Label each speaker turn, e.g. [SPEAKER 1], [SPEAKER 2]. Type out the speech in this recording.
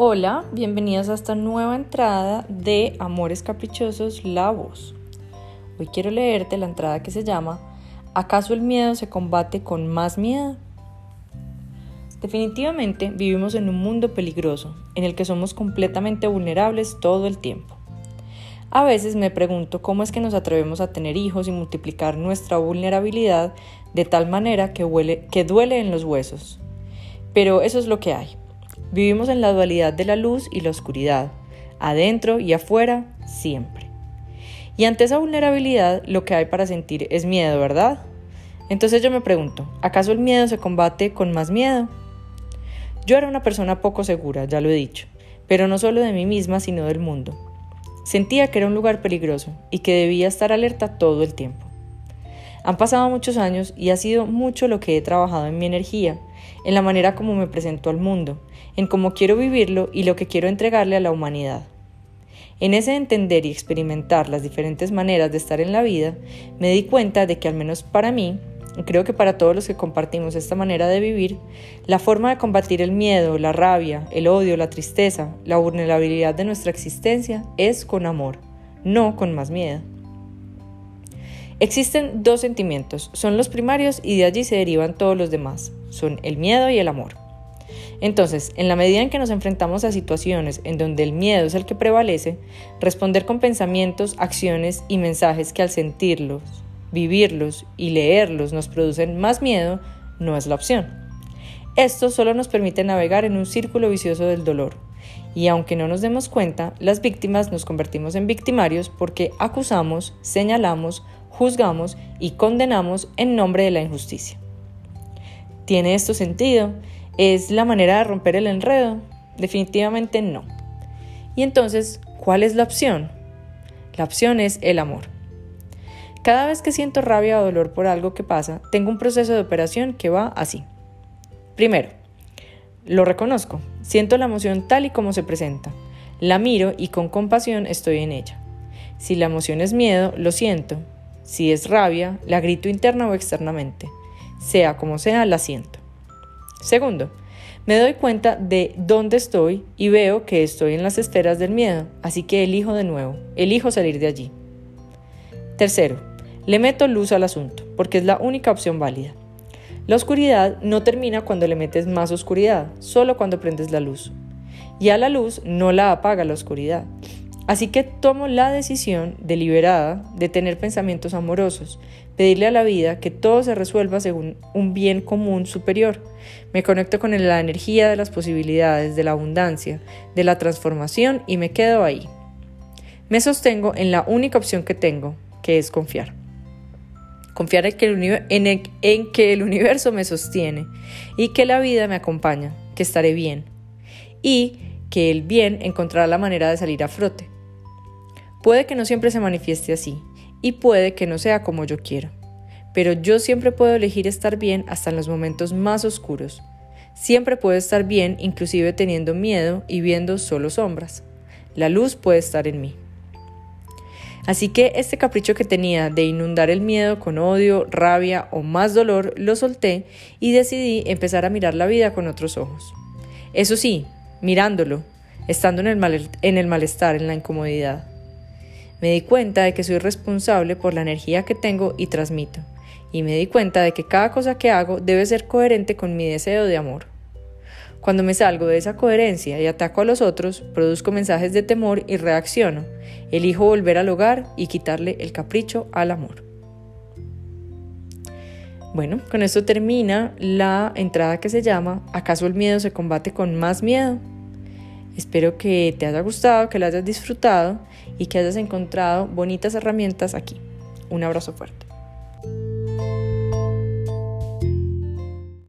[SPEAKER 1] Hola, bienvenidos a esta nueva entrada de Amores Caprichosos, la voz. Hoy quiero leerte la entrada que se llama ¿Acaso el miedo se combate con más miedo? Definitivamente vivimos en un mundo peligroso, en el que somos completamente vulnerables todo el tiempo. A veces me pregunto cómo es que nos atrevemos a tener hijos y multiplicar nuestra vulnerabilidad de tal manera que, que duele en los huesos. Pero eso es lo que hay. Vivimos en la dualidad de la luz y la oscuridad, adentro y afuera, siempre. Y ante esa vulnerabilidad lo que hay para sentir es miedo, ¿verdad? Entonces yo me pregunto, ¿acaso el miedo se combate con más miedo? Yo era una persona poco segura, ya lo he dicho, pero no solo de mí misma, sino del mundo. Sentía que era un lugar peligroso y que debía estar alerta todo el tiempo. Han pasado muchos años y ha sido mucho lo que he trabajado en mi energía, en la manera como me presento al mundo, en cómo quiero vivirlo y lo que quiero entregarle a la humanidad. En ese entender y experimentar las diferentes maneras de estar en la vida, me di cuenta de que al menos para mí, creo que para todos los que compartimos esta manera de vivir, la forma de combatir el miedo, la rabia, el odio, la tristeza, la vulnerabilidad de nuestra existencia es con amor, no con más miedo. Existen dos sentimientos, son los primarios y de allí se derivan todos los demás, son el miedo y el amor. Entonces, en la medida en que nos enfrentamos a situaciones en donde el miedo es el que prevalece, responder con pensamientos, acciones y mensajes que al sentirlos, vivirlos y leerlos nos producen más miedo, no es la opción. Esto solo nos permite navegar en un círculo vicioso del dolor. Y aunque no nos demos cuenta, las víctimas nos convertimos en victimarios porque acusamos, señalamos, juzgamos y condenamos en nombre de la injusticia. ¿Tiene esto sentido? ¿Es la manera de romper el enredo? Definitivamente no. Y entonces, ¿cuál es la opción? La opción es el amor. Cada vez que siento rabia o dolor por algo que pasa, tengo un proceso de operación que va así. Primero, lo reconozco, siento la emoción tal y como se presenta, la miro y con compasión estoy en ella. Si la emoción es miedo, lo siento, si es rabia, la grito interna o externamente. Sea como sea, la siento. Segundo, me doy cuenta de dónde estoy y veo que estoy en las esferas del miedo, así que elijo de nuevo, elijo salir de allí. Tercero, le meto luz al asunto, porque es la única opción válida. La oscuridad no termina cuando le metes más oscuridad, solo cuando prendes la luz. Y a la luz no la apaga la oscuridad. Así que tomo la decisión deliberada de tener pensamientos amorosos, pedirle a la vida que todo se resuelva según un bien común superior. Me conecto con la energía de las posibilidades, de la abundancia, de la transformación y me quedo ahí. Me sostengo en la única opción que tengo, que es confiar. Confiar en que, el en que el universo me sostiene y que la vida me acompaña, que estaré bien y que el bien encontrará la manera de salir a frote. Puede que no siempre se manifieste así y puede que no sea como yo quiero, pero yo siempre puedo elegir estar bien hasta en los momentos más oscuros. Siempre puedo estar bien inclusive teniendo miedo y viendo solo sombras. La luz puede estar en mí. Así que este capricho que tenía de inundar el miedo con odio, rabia o más dolor lo solté y decidí empezar a mirar la vida con otros ojos. Eso sí, mirándolo, estando en el, en el malestar, en la incomodidad. Me di cuenta de que soy responsable por la energía que tengo y transmito, y me di cuenta de que cada cosa que hago debe ser coherente con mi deseo de amor. Cuando me salgo de esa coherencia y ataco a los otros, produzco mensajes de temor y reacciono. Elijo volver al hogar y quitarle el capricho al amor. Bueno, con esto termina la entrada que se llama ¿Acaso el miedo se combate con más miedo? Espero que te haya gustado, que lo hayas disfrutado y que hayas encontrado bonitas herramientas aquí. Un abrazo fuerte.